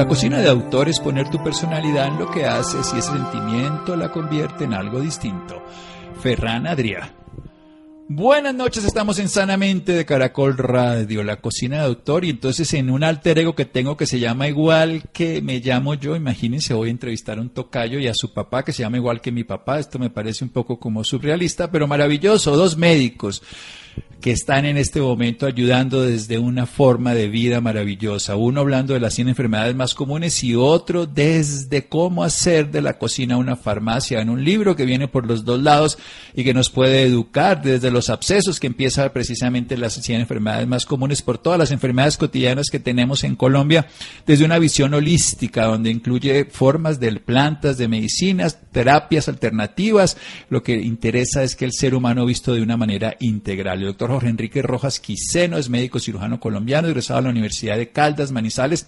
La cocina de autor es poner tu personalidad en lo que haces y ese sentimiento la convierte en algo distinto. Ferran Adrià. Buenas noches, estamos en Sanamente de Caracol Radio, la cocina de autor, y entonces en un alter ego que tengo que se llama igual que me llamo yo, imagínense, voy a entrevistar a un tocayo y a su papá que se llama igual que mi papá, esto me parece un poco como surrealista, pero maravilloso, dos médicos que están en este momento ayudando desde una forma de vida maravillosa. Uno hablando de las 100 enfermedades más comunes y otro desde cómo hacer de la cocina una farmacia, en un libro que viene por los dos lados y que nos puede educar desde los abscesos, que empieza precisamente las 100 enfermedades más comunes por todas las enfermedades cotidianas que tenemos en Colombia, desde una visión holística, donde incluye formas de plantas, de medicinas, terapias alternativas. Lo que interesa es que el ser humano visto de una manera integral. Doctor Jorge Enrique Rojas Quiseno es médico cirujano colombiano, egresado de la Universidad de Caldas, Manizales,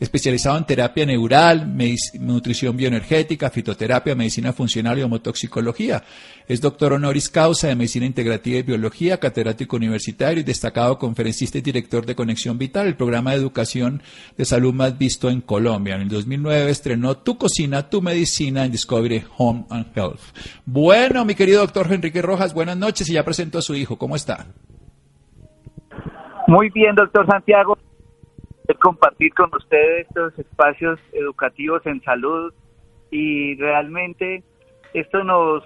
especializado en terapia neural, nutrición bioenergética, fitoterapia, medicina funcional y homotoxicología. Es doctor honoris causa de medicina integrativa y biología, catedrático universitario y destacado conferencista y director de Conexión Vital, el programa de educación de salud más visto en Colombia. En el 2009 estrenó Tu cocina, tu medicina en Discovery Home and Health. Bueno, mi querido doctor Enrique Rojas, buenas noches y ya presento a su hijo. ¿Cómo está? Muy bien, doctor Santiago. Compartir con ustedes estos espacios educativos en salud. Y realmente esto nos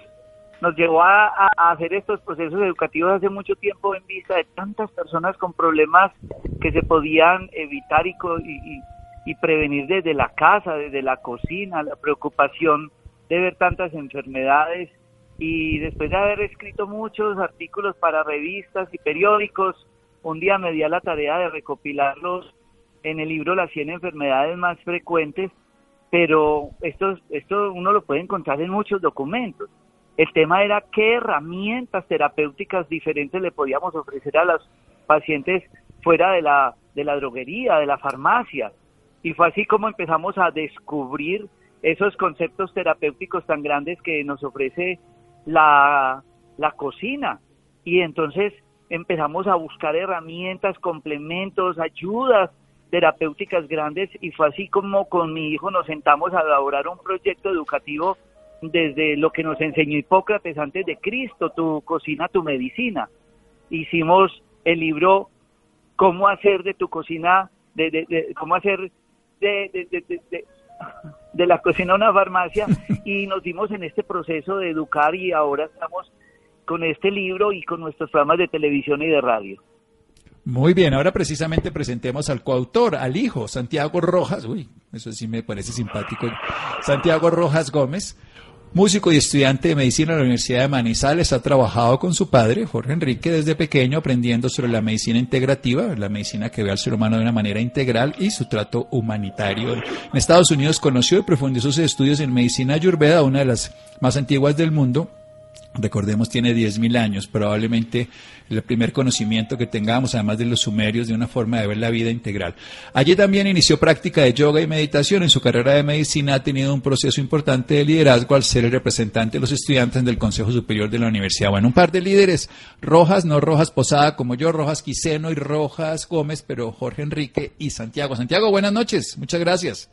nos llevó a, hacer estos procesos educativos hace mucho tiempo en vista de tantas personas con problemas que se podían evitar y, y, y prevenir desde la casa, desde la cocina, la preocupación de ver tantas enfermedades. Y después de haber escrito muchos artículos para revistas y periódicos, un día me di a la tarea de recopilarlos en el libro Las 100 enfermedades más frecuentes, pero esto, esto uno lo puede encontrar en muchos documentos. El tema era qué herramientas terapéuticas diferentes le podíamos ofrecer a los pacientes fuera de la, de la droguería, de la farmacia. Y fue así como empezamos a descubrir esos conceptos terapéuticos tan grandes que nos ofrece la, la cocina. Y entonces empezamos a buscar herramientas, complementos, ayudas terapéuticas grandes y fue así como con mi hijo nos sentamos a elaborar un proyecto educativo desde lo que nos enseñó Hipócrates antes de Cristo, tu cocina, tu medicina. Hicimos el libro Cómo hacer de tu cocina, de, cómo hacer de, de la cocina una farmacia y nos dimos en este proceso de educar y ahora estamos con este libro y con nuestros programas de televisión y de radio. Muy bien, ahora precisamente presentemos al coautor, al hijo, Santiago Rojas, uy, eso sí me parece simpático, Santiago Rojas Gómez, músico y estudiante de medicina en la Universidad de Manizales, ha trabajado con su padre, Jorge Enrique, desde pequeño aprendiendo sobre la medicina integrativa, la medicina que ve al ser humano de una manera integral y su trato humanitario. En Estados Unidos conoció y profundizó sus estudios en medicina ayurveda, una de las más antiguas del mundo, recordemos, tiene 10.000 años, probablemente el primer conocimiento que tengamos, además de los sumerios, de una forma de ver la vida integral. Allí también inició práctica de yoga y meditación. En su carrera de medicina ha tenido un proceso importante de liderazgo al ser el representante de los estudiantes del Consejo Superior de la Universidad. Bueno, un par de líderes, Rojas, no Rojas Posada como yo, Rojas Quiseno y Rojas Gómez, pero Jorge Enrique y Santiago. Santiago, buenas noches, muchas gracias.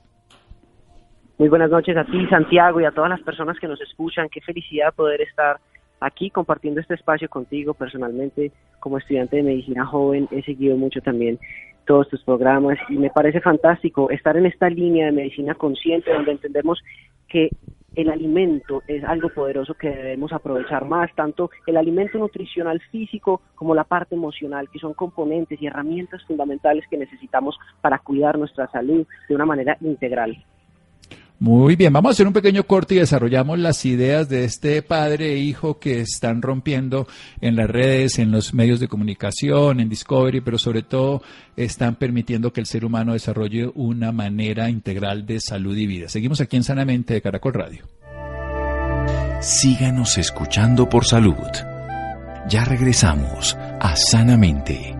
Muy buenas noches a ti, Santiago, y a todas las personas que nos escuchan. Qué felicidad poder estar aquí compartiendo este espacio contigo personalmente como estudiante de medicina joven he seguido mucho también todos tus programas y me parece fantástico estar en esta línea de medicina consciente donde entendemos que el alimento es algo poderoso que debemos aprovechar más, tanto el alimento nutricional físico como la parte emocional, que son componentes y herramientas fundamentales que necesitamos para cuidar nuestra salud de una manera integral. Muy bien, vamos a hacer un pequeño corte y desarrollamos las ideas de este padre e hijo que están rompiendo en las redes, en los medios de comunicación, en Discovery, pero sobre todo están permitiendo que el ser humano desarrolle una manera integral de salud y vida. Seguimos aquí en Sanamente de Caracol Radio. Síganos escuchando por salud. Ya regresamos a Sanamente.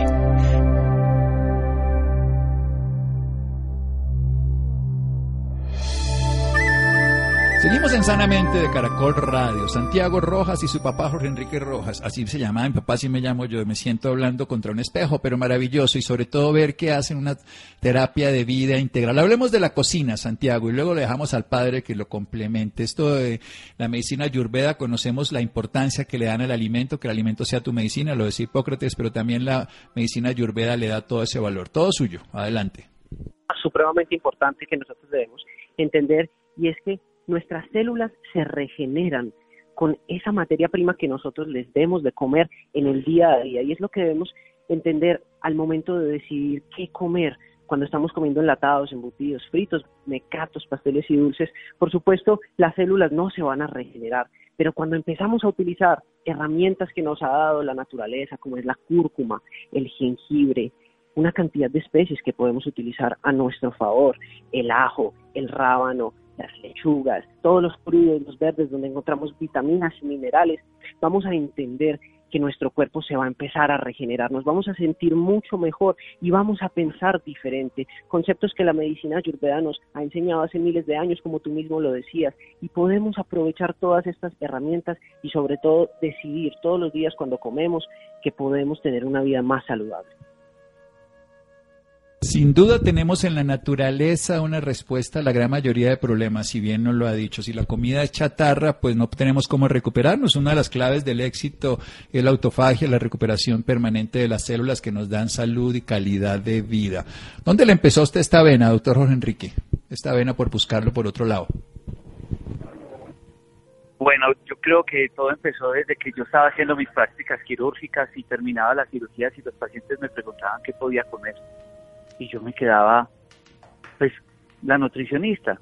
Seguimos en Sanamente de Caracol Radio. Santiago Rojas y su papá Jorge Enrique Rojas, así se llama, mi papá así me llamo yo, me siento hablando contra un espejo, pero maravilloso y sobre todo ver que hacen una terapia de vida integral. Hablemos de la cocina, Santiago, y luego le dejamos al padre que lo complemente. Esto de la medicina ayurveda, conocemos la importancia que le dan al alimento, que el alimento sea tu medicina, lo decía Hipócrates, pero también la medicina ayurveda le da todo ese valor. Todo suyo, adelante. Supremamente importante que nosotros debemos entender y es que nuestras células se regeneran con esa materia prima que nosotros les demos de comer en el día a día. Y es lo que debemos entender al momento de decidir qué comer cuando estamos comiendo enlatados, embutidos, fritos, mecatos, pasteles y dulces. Por supuesto, las células no se van a regenerar, pero cuando empezamos a utilizar herramientas que nos ha dado la naturaleza, como es la cúrcuma, el jengibre, una cantidad de especies que podemos utilizar a nuestro favor, el ajo, el rábano, las lechugas, todos los crudos, los verdes, donde encontramos vitaminas y minerales, vamos a entender que nuestro cuerpo se va a empezar a regenerar, nos vamos a sentir mucho mejor y vamos a pensar diferente. Conceptos que la medicina ayurveda nos ha enseñado hace miles de años, como tú mismo lo decías, y podemos aprovechar todas estas herramientas y sobre todo decidir todos los días cuando comemos que podemos tener una vida más saludable. Sin duda tenemos en la naturaleza una respuesta a la gran mayoría de problemas, si bien nos lo ha dicho. Si la comida es chatarra, pues no tenemos cómo recuperarnos. Una de las claves del éxito es la autofagia, la recuperación permanente de las células que nos dan salud y calidad de vida. ¿Dónde le empezó usted esta vena, doctor Jorge Enrique? Esta vena por buscarlo por otro lado. Bueno, yo creo que todo empezó desde que yo estaba haciendo mis prácticas quirúrgicas y terminaba las cirugías y los pacientes me preguntaban qué podía comer y yo me quedaba, pues, la nutricionista,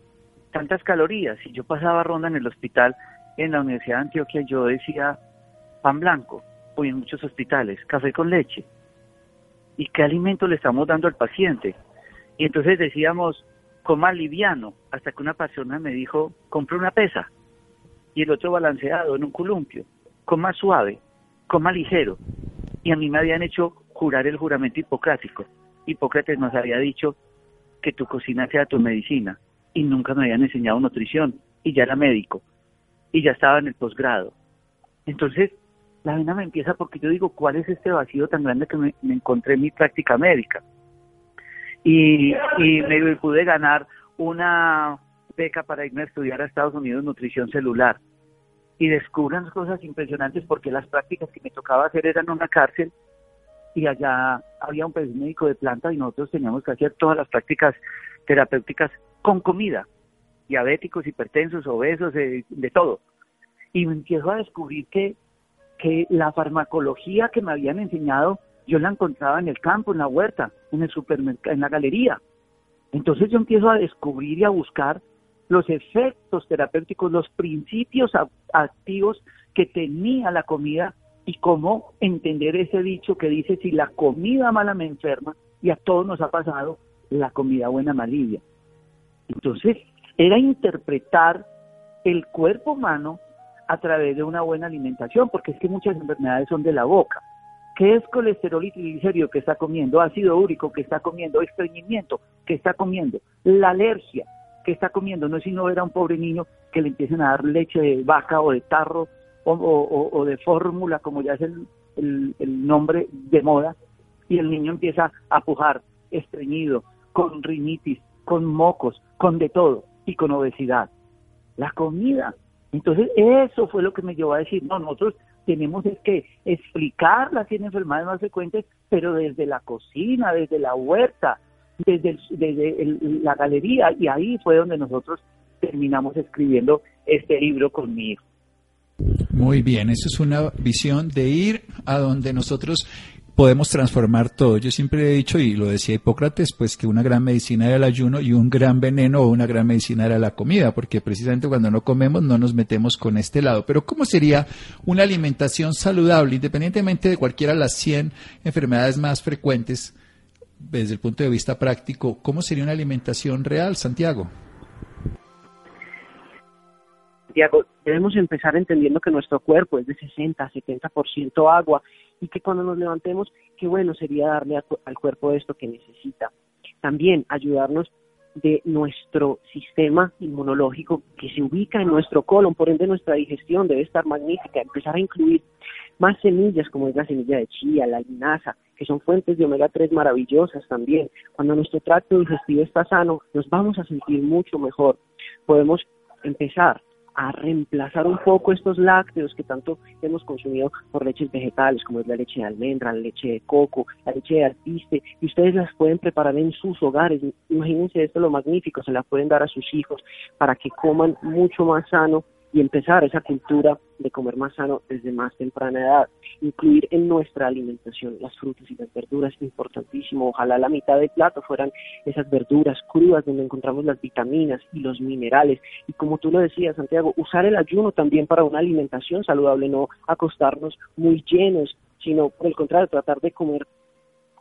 tantas calorías. Y yo pasaba ronda en el hospital en la Universidad de Antioquia, yo decía pan blanco, hoy en muchos hospitales, café con leche. ¿Y qué alimento le estamos dando al paciente? Y entonces decíamos, coma liviano, hasta que una persona me dijo, compre una pesa. Y el otro balanceado en un columpio, coma suave, coma ligero. Y a mí me habían hecho jurar el juramento hipocrático. Hipócrates nos había dicho que tu cocina sea tu medicina y nunca me habían enseñado nutrición y ya era médico y ya estaba en el posgrado. Entonces, la vena me empieza porque yo digo, ¿cuál es este vacío tan grande que me, encontré en mi práctica médica? Y, y me pude ganar una beca para irme a estudiar a Estados Unidos nutrición celular. Y descubran cosas impresionantes porque las prácticas que me tocaba hacer eran una cárcel y allá había un médico de planta y nosotros teníamos que hacer todas las prácticas terapéuticas con comida, diabéticos, hipertensos, obesos, de, de todo. Y me empiezo a descubrir que, que la farmacología que me habían enseñado yo la encontraba en el campo, en la huerta, en el supermercado, en la galería. Entonces yo empiezo a descubrir y a buscar los efectos terapéuticos, los principios activos que tenía la comida y cómo entender ese dicho que dice si la comida mala me enferma y a todos nos ha pasado, la comida buena me alivia. Entonces, era interpretar el cuerpo humano a través de una buena alimentación, porque es que muchas enfermedades son de la boca. ¿Qué es colesterol y triglicérido que está comiendo? Ácido úrico que está comiendo, estreñimiento que está comiendo, la alergia que está comiendo. No es sino ver a un pobre niño que le empiecen a dar leche de vaca o de tarro o, de fórmula, como ya es el, el, nombre de moda, y el niño empieza a pujar estreñido, con rinitis, con mocos, con de todo, y con obesidad. La comida. Entonces, eso fue lo que me llevó a decir, no, nosotros tenemos que explicar las 100 enfermedades más frecuentes, pero desde la cocina, desde la huerta, desde, desde la galería, y ahí fue donde nosotros terminamos escribiendo este libro con mi hijo. Muy bien, eso es una visión de ir a donde nosotros podemos transformar todo. Yo siempre he dicho, y lo decía Hipócrates, pues que una gran medicina era el ayuno y un gran veneno o una gran medicina era la comida, porque precisamente cuando no comemos no nos metemos con este lado. Pero ¿cómo sería una alimentación saludable, independientemente de cualquiera de las 100 enfermedades más frecuentes, desde el punto de vista práctico, cómo sería una alimentación real, Santiago? Santiago, debemos empezar entendiendo que nuestro cuerpo es de 60 70% agua y que cuando nos levantemos, qué bueno sería darle al cuerpo esto que necesita. También ayudarnos de nuestro sistema inmunológico que se ubica en nuestro colon, por ende nuestra digestión debe estar magnífica, empezar a incluir más semillas como es la semilla de chía, la linaza, que son fuentes de omega 3 maravillosas también. Cuando nuestro tracto digestivo está sano, nos vamos a sentir mucho mejor. Podemos empezar a reemplazar un poco estos lácteos que tanto hemos consumido por leches vegetales, como es la leche de almendra, la leche de coco, la leche de alpiste, y ustedes las pueden preparar en sus hogares. Imagínense esto lo magnífico, se la pueden dar a sus hijos para que coman mucho más sano y empezar esa cultura de comer más sano desde más temprana edad. Incluir en nuestra alimentación las frutas y las verduras, importantísimo. Ojalá la mitad del plato fueran esas verduras crudas donde encontramos las vitaminas y los minerales. Y como tú lo decías, Santiago, usar el ayuno también para una alimentación saludable, no acostarnos muy llenos, sino por el contrario, tratar de comer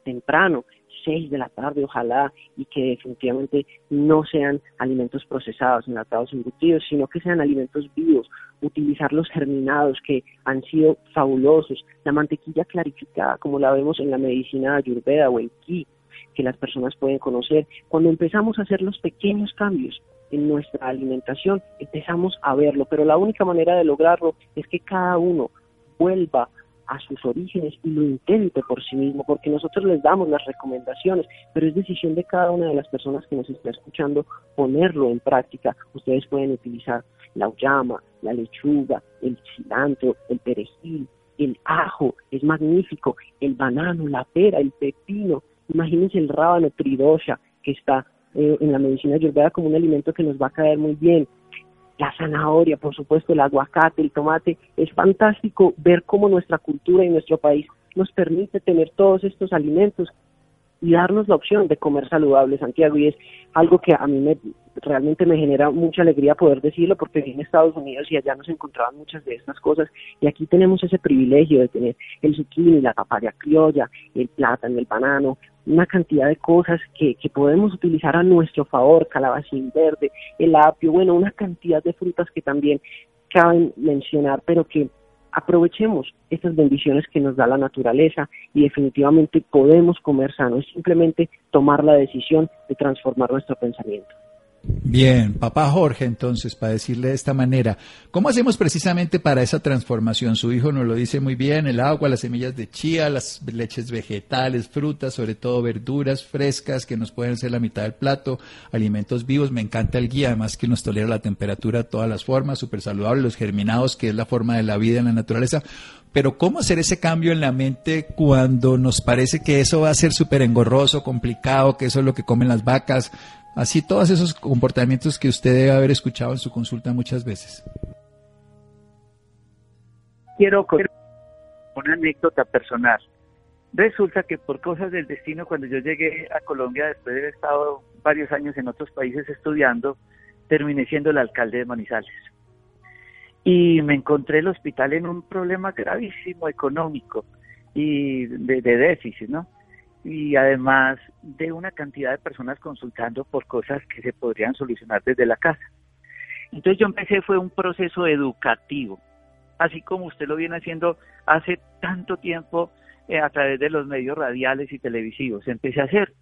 temprano, de la tarde, ojalá, y que definitivamente no sean alimentos procesados, enlatados, embutidos, sino que sean alimentos vivos, utilizar los germinados que han sido fabulosos, la mantequilla clarificada, como la vemos en la medicina ayurveda o en ki, que las personas pueden conocer. Cuando empezamos a hacer los pequeños cambios en nuestra alimentación, empezamos a verlo, pero la única manera de lograrlo es que cada uno vuelva a sus orígenes y lo intente por sí mismo, porque nosotros les damos las recomendaciones, pero es decisión de cada una de las personas que nos está escuchando ponerlo en práctica. Ustedes pueden utilizar la uyama, la lechuga, el cilantro, el perejil, el ajo, es magnífico, el banano, la pera, el pepino, imagínense el rábano tridosha que está eh, en la medicina ayurveda como un alimento que nos va a caer muy bien, la zanahoria, por supuesto, el aguacate, el tomate. Es fantástico ver cómo nuestra cultura y nuestro país nos permite tener todos estos alimentos y darnos la opción de comer saludable, Santiago, y es algo que a mí me, realmente me genera mucha alegría poder decirlo porque a Estados Unidos y allá nos encontraban muchas de estas cosas y aquí tenemos ese privilegio de tener el zucchini, la papaya criolla, el plátano, el banano, una cantidad de cosas que, que podemos utilizar a nuestro favor, calabacín verde, el apio, bueno, una cantidad de frutas que también caben mencionar, pero que aprovechemos estas bendiciones que nos da la naturaleza y definitivamente podemos comer sano, es simplemente tomar la decisión de transformar nuestro pensamiento. Bien, papá Jorge, entonces, para decirle de esta manera, ¿cómo hacemos precisamente para esa transformación? Su hijo nos lo dice muy bien, el agua, las semillas de chía, las leches vegetales, frutas, sobre todo verduras frescas que nos pueden ser la mitad del plato, alimentos vivos, me encanta el guía, además que nos tolera la temperatura de todas las formas, súper saludable, los germinados, que es la forma de la vida en la naturaleza. Pero ¿cómo hacer ese cambio en la mente cuando nos parece que eso va a ser súper engorroso, complicado, que eso es lo que comen las vacas? Así todos esos comportamientos que usted debe haber escuchado en su consulta muchas veces. Quiero contar una anécdota personal. Resulta que por cosas del destino, cuando yo llegué a Colombia, después de haber estado varios años en otros países estudiando, terminé siendo el alcalde de Manizales. Y me encontré el hospital en un problema gravísimo económico y de, de déficit, ¿no? Y además de una cantidad de personas consultando por cosas que se podrían solucionar desde la casa. Entonces yo empecé, fue un proceso educativo, así como usted lo viene haciendo hace tanto tiempo eh, a través de los medios radiales y televisivos. Empecé a hacer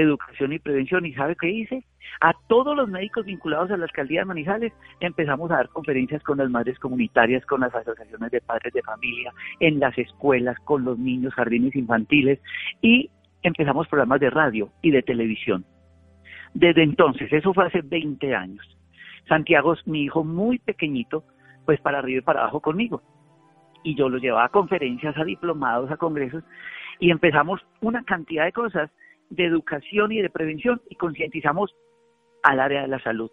educación y prevención. ¿Y sabe qué hice? A todos los médicos vinculados a la alcaldía de Manizales empezamos a dar conferencias con las madres comunitarias, con las asociaciones de padres de familia, en las escuelas, con los niños, jardines infantiles y empezamos programas de radio y de televisión. Desde entonces, eso fue hace 20 años. Santiago es mi hijo muy pequeñito, pues para arriba y para abajo conmigo. Y yo lo llevaba a conferencias, a diplomados, a congresos, y empezamos una cantidad de cosas de educación y de prevención y concientizamos al área de la salud.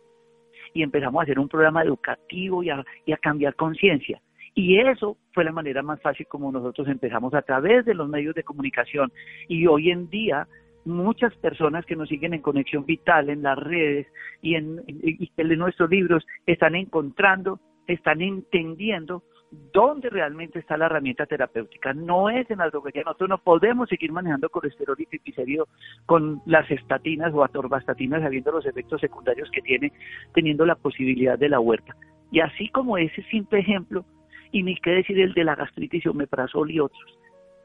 Y empezamos a hacer un programa educativo y a, y cambiar conciencia. Y eso fue la manera más fácil como nosotros empezamos a través de los medios de comunicación. Y hoy en día muchas personas que nos siguen en Conexión Vital, en las redes y en, en nuestros libros, están encontrando, están entendiendo dónde realmente está la herramienta terapéutica. No es en la droguería. Nosotros no podemos seguir manejando colesterol y triglicéridos con las estatinas o atorvastatinas, sabiendo los efectos secundarios que tiene, teniendo la posibilidad de la huerta. Y así como ese simple ejemplo, y ni qué decir el de la gastritis, omeprazol y otros.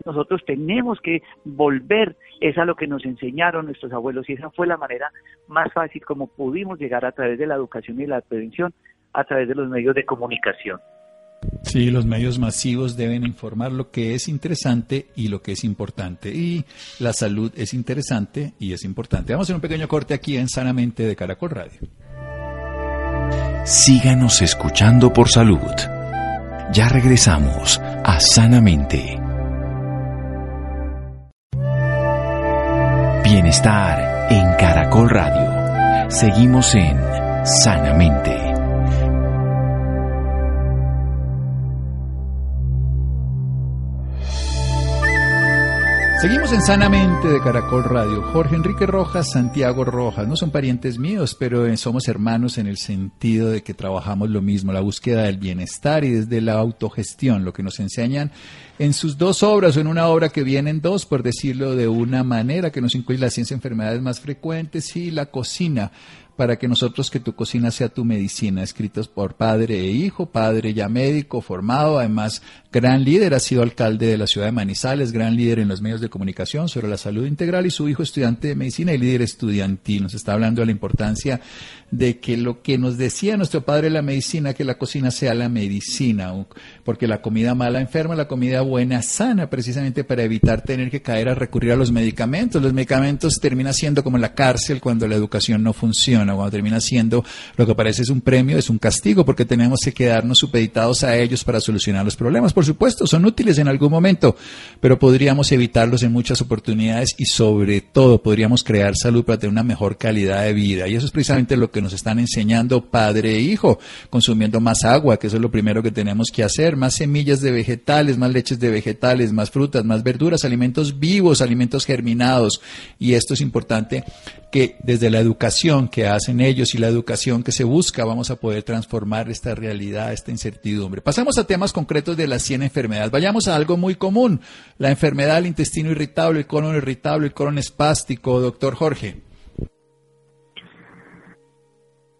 Nosotros tenemos que volver, es a lo que nos enseñaron nuestros abuelos y esa fue la manera más fácil como pudimos llegar a través de la educación y la prevención, a través de los medios de comunicación. Sí, los medios masivos deben informar lo que es interesante y lo que es importante. Y la salud es interesante y es importante. Vamos a hacer un pequeño corte aquí en Sanamente de Caracol Radio. Síganos escuchando por salud. Ya regresamos a Sanamente. Bienestar en Caracol Radio. Seguimos en Sanamente. Seguimos en Sanamente de Caracol Radio. Jorge Enrique Rojas, Santiago Rojas, no son parientes míos, pero eh, somos hermanos en el sentido de que trabajamos lo mismo, la búsqueda del bienestar y desde la autogestión, lo que nos enseñan en sus dos obras o en una obra que vienen dos, por decirlo de una manera, que nos incluye la ciencia de enfermedades más frecuentes y la cocina para que nosotros que tu cocina sea tu medicina, escritos por padre e hijo, padre ya médico, formado, además gran líder, ha sido alcalde de la ciudad de Manizales, gran líder en los medios de comunicación sobre la salud integral y su hijo estudiante de medicina y líder estudiantil. Nos está hablando de la importancia de que lo que nos decía nuestro padre la medicina, que la cocina sea la medicina, porque la comida mala enferma, la comida buena sana, precisamente para evitar tener que caer a recurrir a los medicamentos. Los medicamentos terminan siendo como la cárcel cuando la educación no funciona, cuando termina siendo lo que parece es un premio, es un castigo, porque tenemos que quedarnos supeditados a ellos para solucionar los problemas. Por supuesto, son útiles en algún momento, pero podríamos evitarlos en muchas oportunidades y sobre todo podríamos crear salud para tener una mejor calidad de vida. Y eso es precisamente lo que nos están enseñando padre e hijo, consumiendo más agua, que eso es lo primero que tenemos que hacer, más semillas de vegetales, más leches de vegetales, más frutas, más verduras, alimentos vivos, alimentos germinados. Y esto es importante que desde la educación que hacen ellos y la educación que se busca vamos a poder transformar esta realidad, esta incertidumbre. Pasamos a temas concretos de las 100 enfermedades. Vayamos a algo muy común, la enfermedad del intestino irritable, el colon irritable, el colon espástico. Doctor Jorge.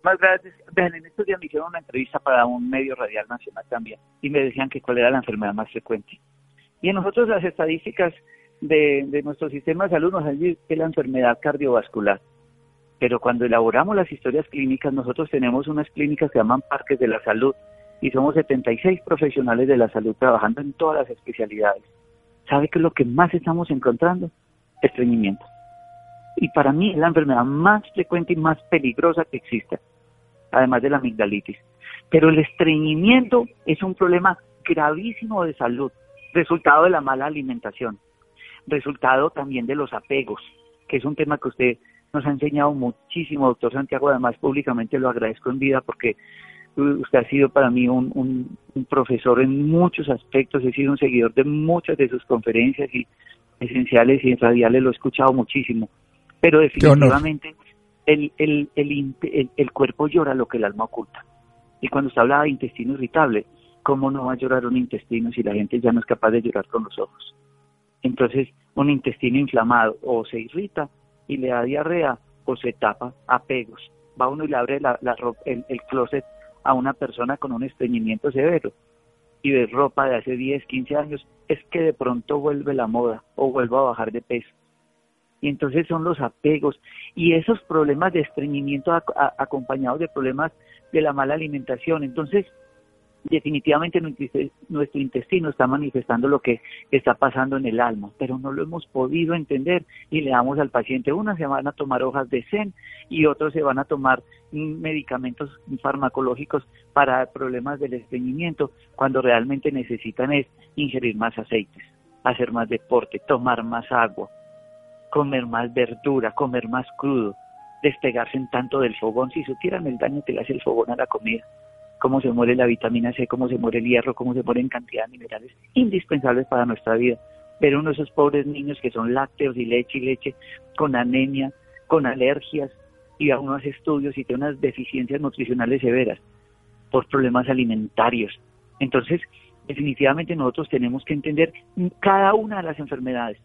Más gracias. en estos días me hicieron una entrevista para un medio radial nacional también y me decían que cuál era la enfermedad más frecuente. Y en nosotros las estadísticas de, nuestro sistema de salud nos han dicho que es la enfermedad cardiovascular. Pero cuando elaboramos las historias clínicas, nosotros tenemos unas clínicas que llaman parques de la salud y somos 76 profesionales de la salud trabajando en todas las especialidades. ¿Sabe qué es lo que más estamos encontrando? Estreñimiento. Y para mí es la enfermedad más frecuente y más peligrosa que existe además de la amigdalitis. Pero el estreñimiento es un problema gravísimo de salud, resultado de la mala alimentación, resultado también de los apegos, que es un tema que usted nos ha enseñado muchísimo, doctor Santiago, además públicamente lo agradezco en vida porque usted ha sido para mí un, un, profesor en muchos aspectos, he sido un seguidor de muchas de sus conferencias y esenciales y radiales, lo he escuchado muchísimo, pero definitivamente el, el, el, el, cuerpo llora lo que el alma oculta. Y cuando usted habla de intestino irritable, ¿cómo no va a llorar un intestino si la gente ya no es capaz de llorar con los ojos? Entonces, un intestino inflamado o se irrita y le da diarrea o se tapa apegos. Va uno y le abre la, el, el, closet a una persona con un estreñimiento severo y ve ropa de hace 10, 15 años, es que de pronto vuelve la moda o vuelve a bajar de peso y entonces son los apegos y esos problemas de estreñimiento acompañados de problemas de la mala alimentación. Entonces, definitivamente nuestro intestino está manifestando lo que está pasando en el alma, pero no lo hemos podido entender y le damos al paciente, unas se van a tomar hojas de zen y otros se van a tomar medicamentos farmacológicos para problemas del estreñimiento, cuando realmente necesitan es ingerir más aceites, hacer más deporte, tomar más agua, comer más verdura, comer más crudo, despegarse en tanto del fogón. Si supieran el daño que le hace el fogón a la comida, cómo se muere la vitamina C, cómo se muere el hierro, cómo se mueren cantidad de minerales indispensables para nuestra vida. Pero uno de esos pobres niños que son lácteos y leche y leche, con anemia, con alergias, y a unos estudios y tiene unas deficiencias nutricionales severas por problemas alimentarios. Entonces, definitivamente nosotros tenemos que entender cada una de las enfermedades.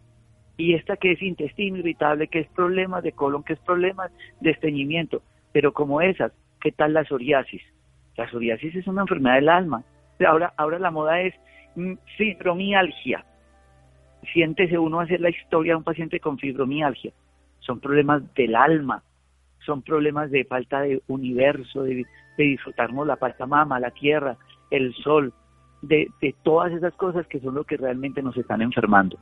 Y esta que es intestino irritable, que es problemas de colon, que es problemas de estreñimiento. Pero como esas, ¿qué tal la psoriasis? La psoriasis es una enfermedad del alma. Ahora, ahora la moda es mm, fibromialgia. Siéntese uno hacer la historia de un paciente con fibromialgia. Son problemas del alma, son problemas de falta de universo, de, disfrutarnos la mama, la tierra, el sol, de, de todas esas cosas que son lo que realmente nos están enfermando.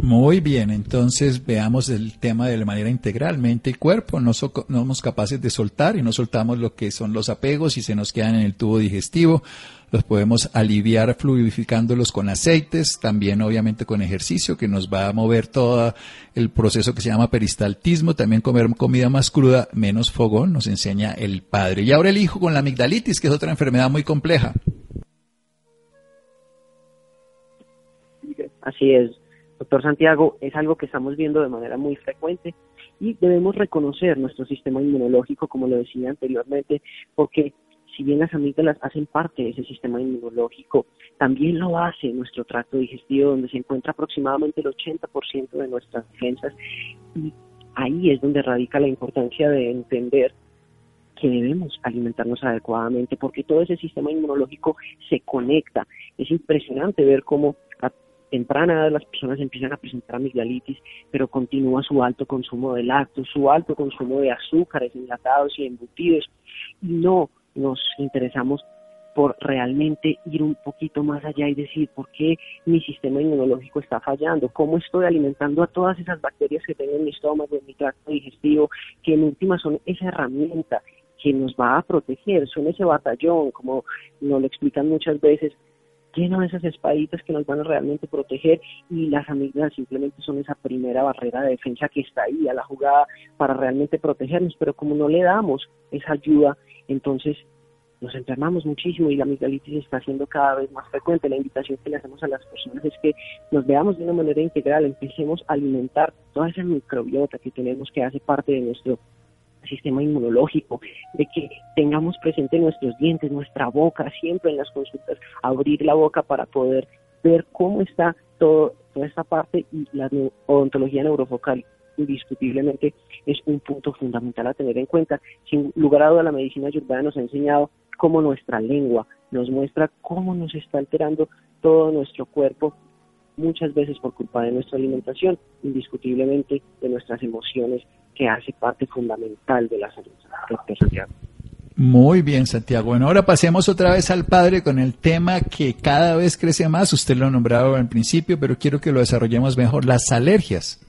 Muy bien, entonces veamos el tema de la manera integralmente el cuerpo, no, somos capaces de soltar y no soltamos lo que son los apegos y se nos quedan en el tubo digestivo, los podemos aliviar fluidificándolos con aceites, también obviamente con ejercicio que nos va a mover todo el proceso que se llama peristaltismo, también comer comida más cruda, menos fogón, nos enseña el padre. Y ahora el hijo con la amigdalitis, que es otra enfermedad muy compleja. Así es, Doctor Santiago, es algo que estamos viendo de manera muy frecuente y debemos reconocer nuestro sistema inmunológico, como lo decía anteriormente, porque si bien las amígdalas hacen parte de ese sistema inmunológico, también lo hace nuestro tracto digestivo, donde se encuentra aproximadamente el 80% de nuestras defensas. Y ahí es donde radica la importancia de entender que debemos alimentarnos adecuadamente, porque todo ese sistema inmunológico se conecta. Es impresionante ver cómo temprana las personas empiezan a presentar amigdalitis, pero continúa su alto consumo de lácteos, su alto consumo de azúcares enlatados y embutidos, y no nos interesamos por realmente ir un poquito más allá y decir por qué mi sistema inmunológico está fallando, cómo estoy alimentando a todas esas bacterias que tengo en mi estómago, en mi tracto digestivo, que en última son esa herramienta que nos va a proteger, son ese batallón, como nos lo explican muchas veces, lleno de esas espaditas que nos van a realmente proteger y las amígdalas simplemente son esa primera barrera de defensa que está ahí a la jugada para realmente protegernos, pero como no le damos esa ayuda, entonces nos enfermamos muchísimo y la amigdalitis está siendo cada vez más frecuente. La invitación que le hacemos a las personas es que nos veamos de una manera integral, empecemos a alimentar toda esa microbiota que tenemos que hace parte de nuestro sistema inmunológico, de que tengamos presente nuestros dientes, nuestra boca, siempre en las consultas, abrir la boca para poder ver cómo está todo, toda esta parte y la odontología neurofocal indiscutiblemente es un punto fundamental a tener en cuenta. Sin lugar a duda, la medicina ayurveda nos ha enseñado cómo nuestra lengua nos muestra cómo nos está alterando todo nuestro cuerpo, muchas veces por culpa de nuestra alimentación, indiscutiblemente de nuestras emociones, que hace parte fundamental de la salud, doctor Santiago. Muy bien, Santiago. Bueno, ahora pasemos otra vez al padre con el tema que cada vez crece más. Usted lo ha nombrado al principio, pero quiero que lo desarrollemos mejor. Las alergias.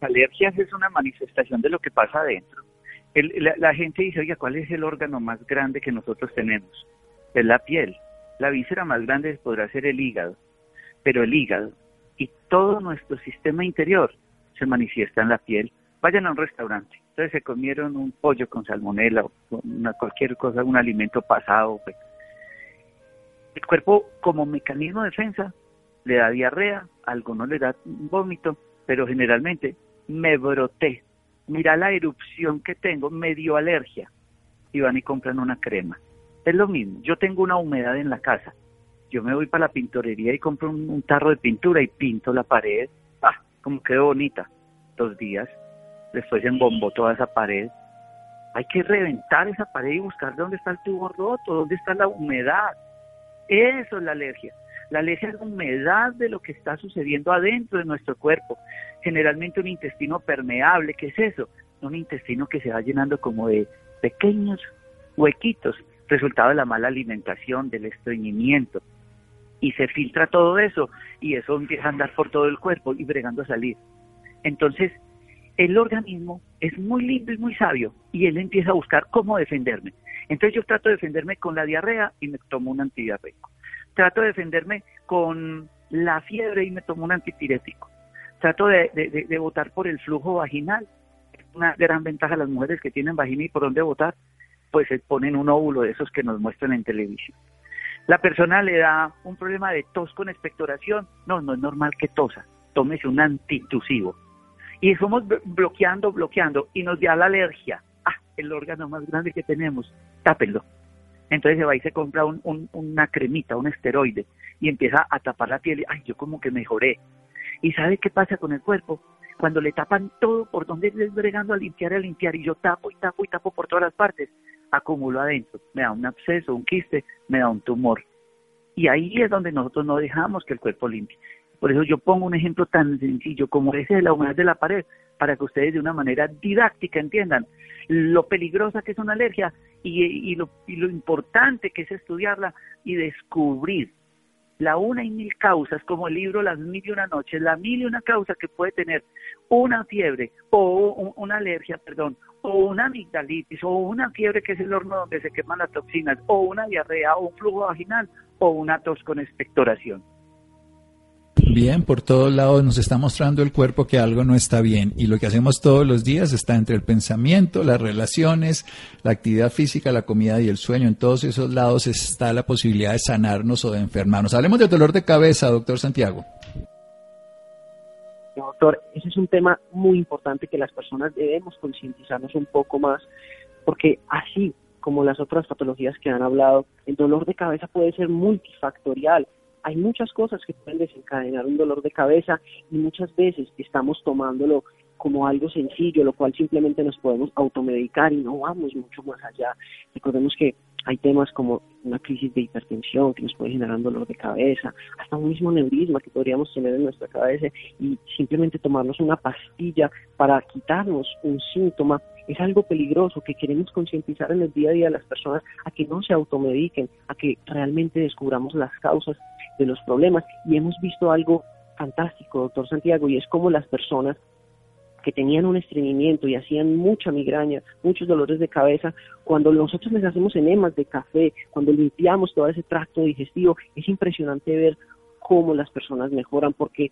Alergias es una manifestación de lo que pasa adentro. la, la, gente dice, oye, ¿cuál es el órgano más grande que nosotros tenemos? Es la piel. La víscera más grande podrá ser el hígado, pero el hígado y todo nuestro sistema interior se manifiesta en la piel. Vayan a un restaurante, entonces se comieron un pollo con salmonela o una, cualquier cosa, un alimento pasado. Pues. El cuerpo como mecanismo de defensa le da diarrea, a algunos le da vómito, pero generalmente me broté. Mira la erupción que tengo, me dio alergia. Y van y compran una crema. Es lo mismo, yo tengo una humedad en la casa, yo me voy para la pintorería y compro un, tarro de pintura y pinto la pared. Ah, como quedó bonita. Dos días. Después embombó toda esa pared. Hay que reventar esa pared y buscar dónde está el tubo roto, dónde está la humedad. Eso es la alergia. La alergia es la humedad de lo que está sucediendo adentro de nuestro cuerpo. Generalmente un intestino permeable, ¿qué es eso? Un intestino que se va llenando como de pequeños huequitos, resultado de la mala alimentación, del estreñimiento y se filtra todo eso y eso empieza a andar por todo el cuerpo y bregando a salir. Entonces, el organismo es muy lindo y muy sabio y él empieza a buscar cómo defenderme. Entonces yo trato de defenderme con la diarrea y me tomo un antidiarreico. Trato de defenderme con la fiebre y me tomo un antipirético. Trato de, de, votar por el flujo vaginal, una gran ventaja a las mujeres que tienen vagina y por dónde votar, pues ponen un óvulo de esos que nos muestran en televisión. La persona le da un problema de tos con expectoración, no, no es normal que tosa, tómese un antitusivo. Y somos bloqueando, bloqueando, y nos da la alergia. Ah, el órgano más grande que tenemos, tápenlo. Entonces se va y se compra una cremita, un esteroide, y empieza a tapar la piel. Ay, yo como que mejoré. ¿Y sabe qué pasa con el cuerpo? Cuando le tapan todo, por donde es bregando a limpiar, a limpiar, y yo tapo y tapo y tapo por todas las partes, acumulo adentro. Me da un absceso, un quiste, me da un tumor. Y ahí es donde nosotros no dejamos que el cuerpo limpie. Por eso yo pongo un ejemplo tan sencillo como ese de la humedad de la pared, para que ustedes de una manera didáctica entiendan lo peligrosa que es una alergia y, lo, y lo importante que es estudiarla y descubrir la una y mil causas, como el libro Las mil y una noches, la mil y una causa que puede tener una fiebre o una alergia, perdón, o una amigdalitis o una fiebre que es el horno donde se queman las toxinas, o una diarrea o un flujo vaginal o una tos con expectoración. Bien, por todos lados nos está mostrando el cuerpo que algo no está bien y lo que hacemos todos los días está entre el pensamiento, las relaciones, la actividad física, la comida y el sueño. En todos esos lados está la posibilidad de sanarnos o de enfermarnos. Hablemos de dolor de cabeza, doctor Santiago. Doctor, ese es un tema muy importante que las personas debemos concientizarnos un poco más porque así como las otras patologías que han hablado, el dolor de cabeza puede ser multifactorial hay muchas cosas que pueden desencadenar un dolor de cabeza y muchas veces estamos tomándolo como algo sencillo, lo cual simplemente nos podemos automedicar y no vamos mucho más allá. Recordemos que hay temas como una crisis de hipertensión que nos puede generar dolor de cabeza, hasta un mismo neurisma que podríamos tener en nuestra cabeza y simplemente tomarnos una pastilla para quitarnos un síntoma es algo peligroso que queremos concientizar en el día a día de las personas a que no se automediquen, a que realmente descubramos las causas de los problemas. Y hemos visto algo fantástico, doctor Santiago, y es como las personas que tenían un estreñimiento y hacían mucha migraña, muchos dolores de cabeza, cuando nosotros les hacemos enemas de café, cuando limpiamos todo ese tracto digestivo, es impresionante ver cómo las personas mejoran, porque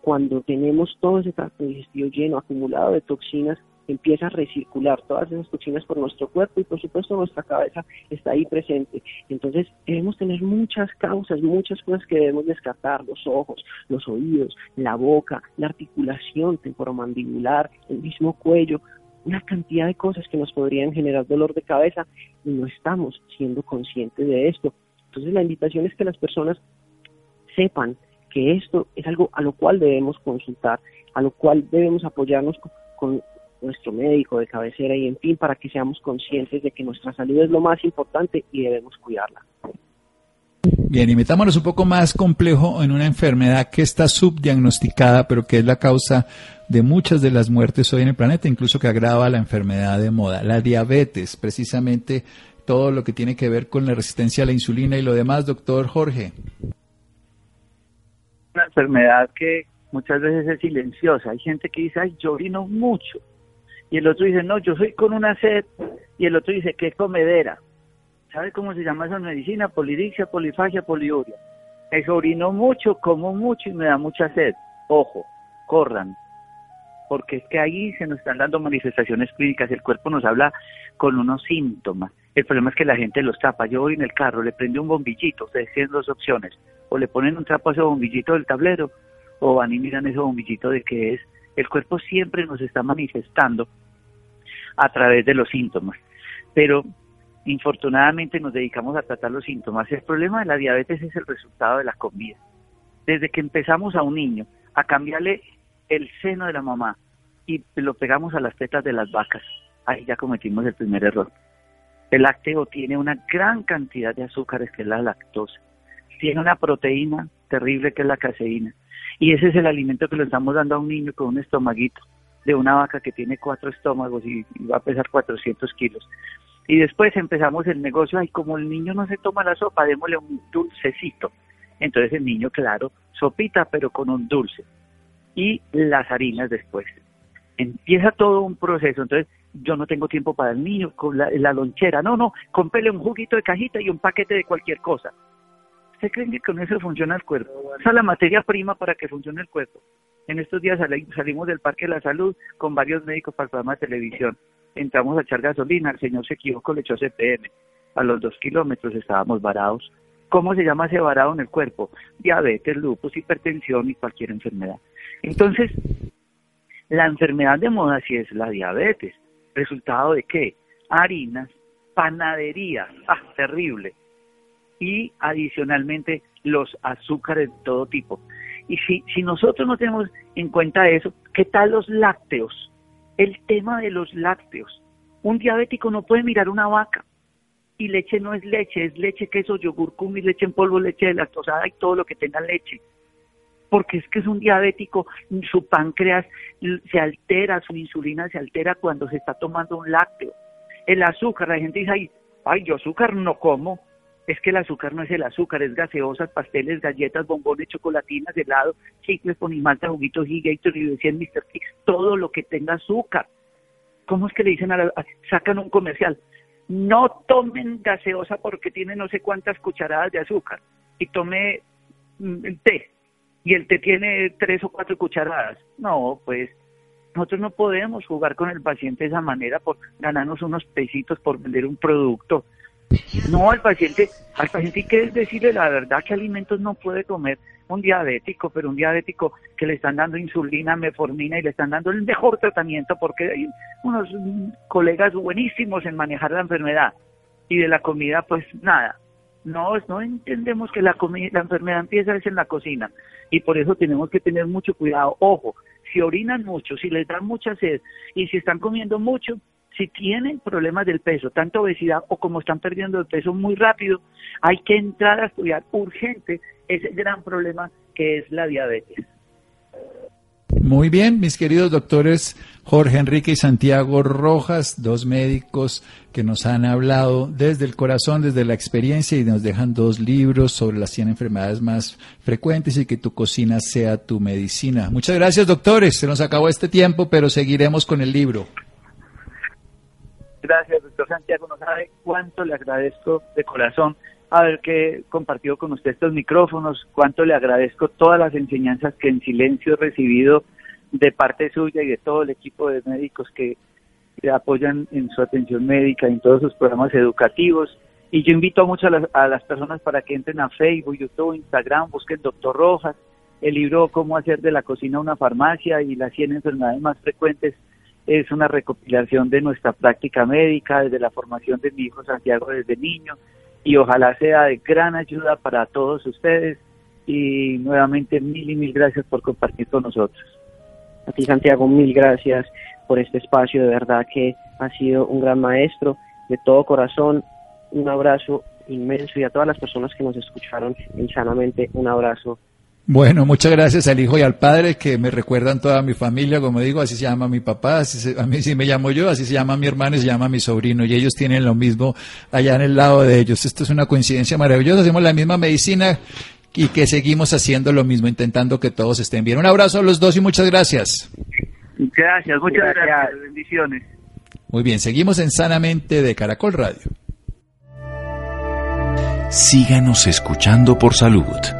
cuando tenemos todo ese tracto digestivo lleno, acumulado de toxinas, empieza a recircular todas esas toxinas por nuestro cuerpo y por supuesto nuestra cabeza está ahí presente. Entonces debemos tener muchas causas, muchas cosas que debemos descartar, los ojos, los oídos, la boca, la articulación temporomandibular, el mismo cuello, una cantidad de cosas que nos podrían generar dolor de cabeza y no estamos siendo conscientes de esto. Entonces la invitación es que las personas sepan que esto es algo a lo cual debemos consultar, a lo cual debemos apoyarnos con nuestro médico de cabecera y en fin, para que seamos conscientes de que nuestra salud es lo más importante y debemos cuidarla. Bien, y metámonos un poco más complejo en una enfermedad que está subdiagnosticada, pero que es la causa de muchas de las muertes hoy en el planeta, incluso que agrava la enfermedad de moda, la diabetes, precisamente todo lo que tiene que ver con la resistencia a la insulina y lo demás, doctor Jorge. Una enfermedad que muchas veces es silenciosa. Hay gente que dice, ay, yo orino mucho y el otro dice, no, yo soy con una sed, y el otro dice, ¿qué comedera? ¿Sabe cómo se llama esa medicina? Polidixia, polifagia, poliuria. Es orino mucho, como mucho y me da mucha sed. Ojo, corran, porque es que ahí se nos están dando manifestaciones clínicas, el cuerpo nos habla con unos síntomas. El problema es que la gente los tapa. Yo voy en el carro, le prende un bombillito, ustedes tienen dos opciones. O le ponen un trapo a ese bombillito del tablero, o van y miran ese bombillito de qué es el cuerpo siempre nos está manifestando a través de los síntomas. Pero infortunadamente nos dedicamos a tratar los síntomas. El problema de la diabetes es el resultado de la comida. Desde que empezamos a un niño a cambiarle el seno de la mamá y lo pegamos a las tetas de las vacas, ahí ya cometimos el primer error. El lácteo tiene una gran cantidad de azúcares que es la lactosa. Tiene una proteína terrible que es la caseína. Y ese es el alimento que le estamos dando a un niño con un estomaguito de una vaca que tiene cuatro estómagos y, va a pesar 400 kilos. Y después empezamos el negocio, ay, como el niño no se toma la sopa, démosle un dulcecito. Entonces el niño, claro, sopita, pero con un dulce. Y las harinas después. Empieza todo un proceso. Entonces, yo no tengo tiempo para el niño con la, la lonchera. No, no, compele un juguito de cajita y un paquete de cualquier cosa. ¿Usted cree que con eso funciona el cuerpo? Esa es la materia prima para que funcione el cuerpo. En estos días salimos del Parque de la Salud con varios médicos para el programa de televisión. Entramos a echar gasolina, el señor se equivocó, le echó CPM. A los dos kilómetros estábamos varados. ¿Cómo se llama ese varado en el cuerpo? Diabetes, lupus, hipertensión y cualquier enfermedad. Entonces, la enfermedad de moda sí es la diabetes. ¿Resultado de qué? Harinas, panadería, ah, terrible. Y adicionalmente los azúcares de todo tipo. Y si, si nosotros no tenemos en cuenta eso, ¿qué tal los lácteos? El tema de los lácteos. Un diabético no puede mirar una vaca y leche no es leche, es leche, queso, yogur, y leche en polvo, leche de lactosada y todo lo que tenga leche. Porque es que es un diabético, su páncreas se altera, su insulina se altera cuando se está tomando un lácteo. El azúcar, la gente dice, ay, ay yo azúcar no como es que el azúcar no es el azúcar, es gaseosas, pasteles, galletas, bombones, chocolatinas, helado, chicles, ponimalta, juguitos, Gator, y decían Mr. Fix, todo lo que tenga azúcar. ¿Cómo es que le dicen a la, sacan un comercial? No tomen gaseosa porque tiene no sé cuántas cucharadas de azúcar y tome mm, té y el té tiene tres o cuatro cucharadas. No, pues nosotros no podemos jugar con el paciente de esa manera por ganarnos unos pesitos por vender un producto. No, al paciente, al paciente hay que decirle la verdad que alimentos no puede comer un diabético, pero un diabético que le están dando insulina, meformina y le están dando el mejor tratamiento porque hay unos colegas buenísimos en manejar la enfermedad y de la comida pues nada. No, no entendemos que la, la enfermedad empieza en la cocina y por eso tenemos que tener mucho cuidado. Ojo, si orinan mucho, si les dan mucha sed y si están comiendo mucho, si tienen problemas del peso, tanto obesidad o como están perdiendo el peso muy rápido, hay que entrar a estudiar urgente ese gran problema que es la diabetes. Muy bien, mis queridos doctores Jorge Enrique y Santiago Rojas, dos médicos que nos han hablado desde el corazón, desde la experiencia y nos dejan dos libros sobre las 100 enfermedades más frecuentes y que tu cocina sea tu medicina. Muchas gracias, doctores. Se nos acabó este tiempo, pero seguiremos con el libro. Gracias, doctor Santiago. No sabe cuánto le agradezco de corazón haber que compartido con usted estos micrófonos, cuánto le agradezco todas las enseñanzas que en silencio he recibido de parte suya y de todo el equipo de médicos que apoyan en su atención médica, en todos sus programas educativos. Y yo invito mucho a las, a las personas para que entren a Facebook, YouTube, Instagram, busquen Doctor Rojas, el libro Cómo hacer de la cocina una farmacia y las 100 enfermedades más frecuentes es una recopilación de nuestra práctica médica, desde la formación de mi hijo Santiago desde niño, y ojalá sea de gran ayuda para todos ustedes. Y nuevamente mil y mil gracias por compartir con nosotros. A ti Santiago, mil gracias por este espacio, de verdad que ha sido un gran maestro, de todo corazón, un abrazo inmenso y a todas las personas que nos escucharon insanamente, un abrazo bueno, muchas gracias al hijo y al padre que me recuerdan toda mi familia, como digo, así se llama mi papá, así a mí sí me llamo yo, así se llama mi hermano y se llama mi sobrino y ellos tienen lo mismo allá en el lado de ellos. Esto es una coincidencia maravillosa, hacemos la misma medicina y que seguimos haciendo lo mismo, intentando que todos estén bien. Un abrazo a los dos y muchas gracias. Gracias, muchas gracias. Bendiciones. Muy bien, seguimos en Sanamente de Caracol Radio. Síganos escuchando por salud.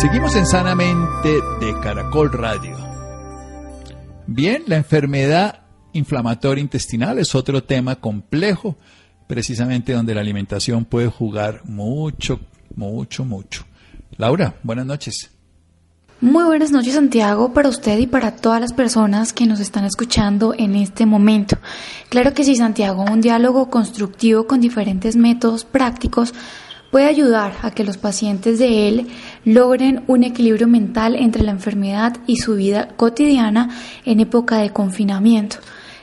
Seguimos en Sanamente de Caracol Radio. Bien, la enfermedad inflamatoria intestinal es otro tema complejo, precisamente donde la alimentación puede jugar mucho, mucho, mucho. Laura, buenas noches. Muy buenas noches Santiago para usted y para todas las personas que nos están escuchando en este momento. Claro que sí Santiago, un diálogo constructivo con diferentes métodos prácticos puede ayudar a que los pacientes de él logren un equilibrio mental entre la enfermedad y su vida cotidiana en época de confinamiento.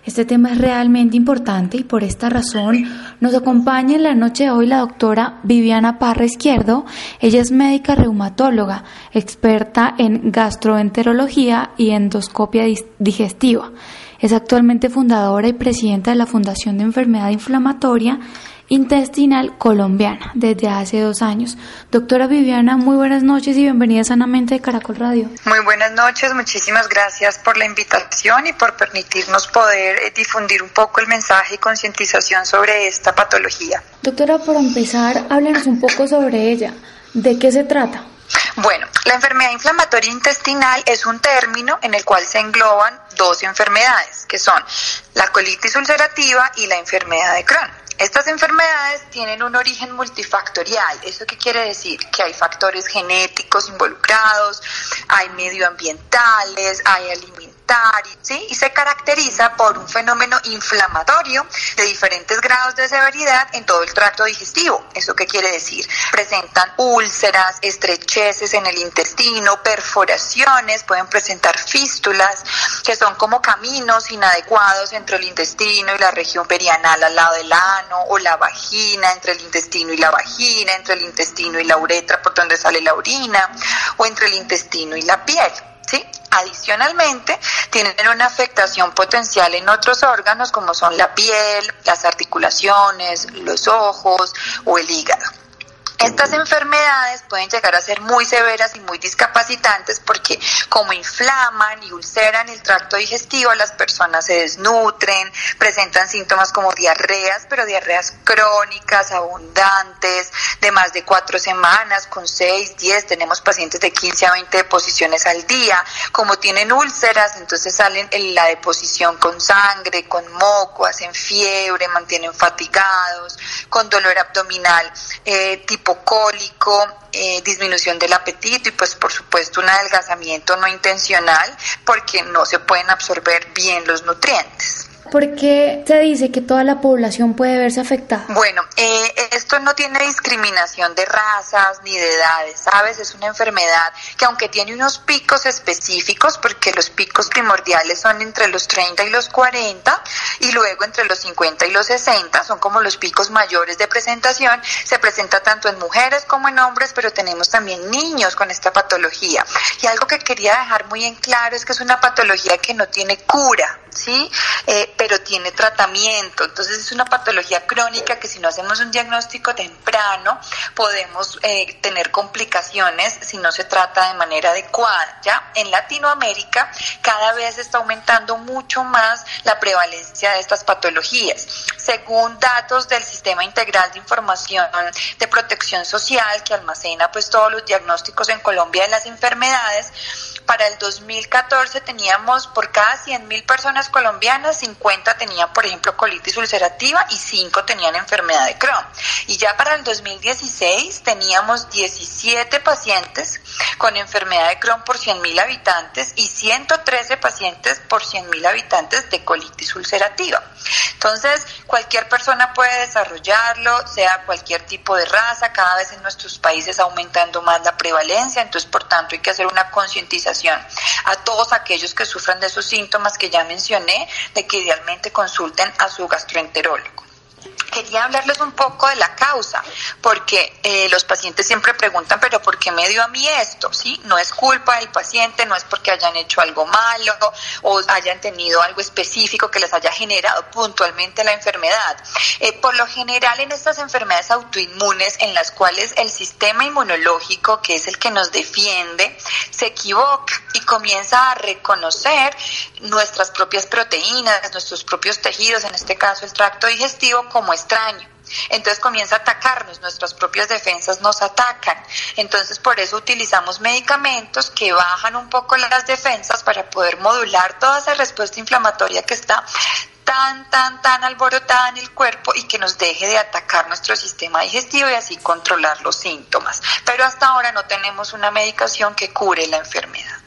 Este tema es realmente importante y por esta razón nos acompaña en la noche de hoy la doctora Viviana Parra Izquierdo. Ella es médica reumatóloga, experta en gastroenterología y endoscopia digestiva. Es actualmente fundadora y presidenta de la Fundación de Enfermedad Inflamatoria intestinal colombiana desde hace dos años. Doctora Viviana, muy buenas noches y bienvenida sanamente de Caracol Radio. Muy buenas noches, muchísimas gracias por la invitación y por permitirnos poder eh, difundir un poco el mensaje y concientización sobre esta patología. Doctora, por empezar, háblenos un poco sobre ella. ¿De qué se trata? Bueno, la enfermedad inflamatoria intestinal es un término en el cual se engloban dos enfermedades, que son la colitis ulcerativa y la enfermedad de Crohn. Estas enfermedades tienen un origen multifactorial. ¿Eso qué quiere decir? Que hay factores genéticos involucrados, hay medioambientales, hay alimentarios ¿sí? y se caracteriza por un fenómeno inflamatorio de diferentes grados de severidad en todo el tracto digestivo. ¿Eso qué quiere decir? Presentan úlceras, estrecheces en el intestino, perforaciones, pueden presentar fístulas, que son como caminos inadecuados entre el intestino y la región perianal al lado del ano, o la vagina, entre el intestino y la vagina, entre el intestino y la uretra por donde sale la orina, o entre el intestino y la piel. Adicionalmente, tienen una afectación potencial en otros órganos como son la piel, las articulaciones, los ojos o el hígado. Estas enfermedades pueden llegar a ser muy severas y muy discapacitantes porque como inflaman y ulceran el tracto digestivo, las personas se desnutren, presentan síntomas como diarreas, pero diarreas crónicas, abundantes, de más de cuatro semanas, con seis, diez, tenemos pacientes de 15 a 20 deposiciones al día. Como tienen úlceras, entonces salen en la deposición con sangre, con moco, hacen fiebre, mantienen fatigados, con dolor abdominal eh, tipo hipocólico, eh, disminución del apetito y pues por supuesto un adelgazamiento no intencional porque no se pueden absorber bien los nutrientes. ¿Por qué se dice que toda la población puede verse afectada? Bueno, eh, esto no tiene discriminación de razas ni de edades, ¿sabes? Es una enfermedad que aunque tiene unos picos específicos, porque los picos primordiales son entre los 30 y los 40 y luego entre los 50 y los 60, son como los picos mayores de presentación, se presenta tanto en mujeres como en hombres, pero tenemos también niños con esta patología. Y algo que quería dejar muy en claro es que es una patología que no tiene cura, ¿sí? Eh, pero tiene tratamiento. Entonces es una patología crónica que si no hacemos un diagnóstico temprano podemos eh, tener complicaciones si no se trata de manera adecuada. ¿ya? En Latinoamérica cada vez está aumentando mucho más la prevalencia de estas patologías. Según datos del Sistema Integral de Información de Protección Social que almacena pues todos los diagnósticos en Colombia de las enfermedades, para el 2014 teníamos por cada 100.000 personas colombianas, 50 tenían, por ejemplo, colitis ulcerativa y 5 tenían enfermedad de Crohn. Y ya para el 2016 teníamos 17 pacientes con enfermedad de Crohn por 100.000 habitantes y 113 pacientes por 100.000 habitantes de colitis ulcerativa. Entonces, cualquier persona puede desarrollarlo, sea cualquier tipo de raza, cada vez en nuestros países aumentando más la prevalencia, entonces por tanto hay que hacer una concientización a todos aquellos que sufran de esos síntomas que ya mencioné, de que idealmente consulten a su gastroenterólogo quería hablarles un poco de la causa, porque eh, los pacientes siempre preguntan, pero ¿por qué me dio a mí esto? ¿Sí? No es culpa del paciente, no es porque hayan hecho algo malo o hayan tenido algo específico que les haya generado puntualmente la enfermedad. Eh, por lo general en estas enfermedades autoinmunes en las cuales el sistema inmunológico, que es el que nos defiende, se equivoca y comienza a reconocer nuestras propias proteínas, nuestros propios tejidos, en este caso el tracto digestivo, como extraño. Entonces comienza a atacarnos, nuestras propias defensas nos atacan. Entonces por eso utilizamos medicamentos que bajan un poco las defensas para poder modular toda esa respuesta inflamatoria que está tan, tan, tan alborotada en el cuerpo y que nos deje de atacar nuestro sistema digestivo y así controlar los síntomas. Pero hasta ahora no tenemos una medicación que cure la enfermedad.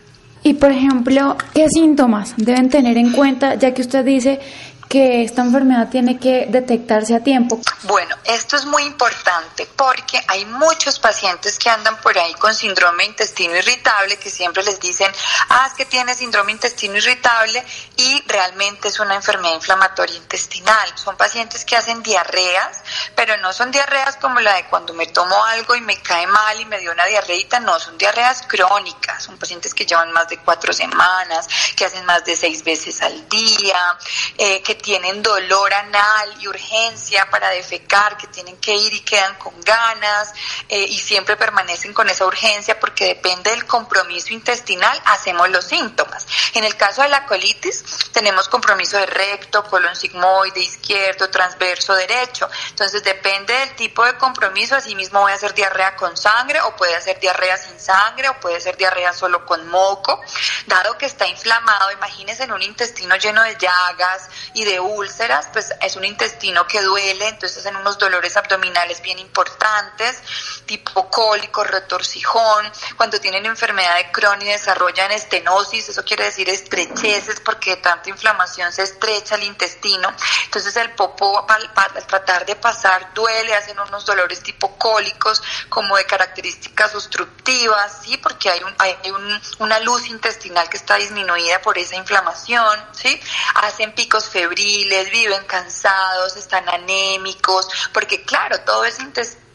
Y por ejemplo, ¿qué síntomas deben tener en cuenta, ya que usted dice que esta enfermedad tiene que detectarse a tiempo? Bueno, esto es muy importante porque hay muchos pacientes que andan por ahí con síndrome de intestino irritable que siempre les dicen, ah, es que tiene síndrome de intestino irritable y realmente es una enfermedad inflamatoria intestinal. Son pacientes que hacen diarreas, pero no son diarreas como la de cuando me tomo algo y me cae mal y me dio una diarreita, no, son diarreas crónicas, son pacientes que llevan más de cuatro semanas, que hacen más de seis veces al día, eh, que tienen dolor anal y urgencia para defecar, que tienen que ir y quedan con ganas eh, y siempre permanecen con esa urgencia porque depende del compromiso intestinal, hacemos los síntomas. En el caso de la colitis, tenemos compromiso de recto, colon sigmoide, izquierdo, transverso, derecho. Entonces depende del tipo de compromiso, así mismo voy a hacer diarrea con sangre o puede hacer diarrea sin sangre o puede ser diarrea solo con moco. Dado que está inflamado, imagínense en un intestino lleno de llagas y de úlceras, pues es un intestino que duele, entonces en unos dolores abdominales bien importantes, tipo cólico, retorcijón, cuando tienen enfermedad de Crohn y desarrollan estenosis, eso quiere decir estrecheces porque de tanta inflamación se estrecha el intestino, entonces el popo al, tratar de pasar duele, hacen unos dolores tipo cólicos como de características obstructivas, sí, porque hay una luz intestinal que está disminuida por esa inflamación, sí, hacen picos febriles, viven cansados, están anémicos, porque claro, todo ese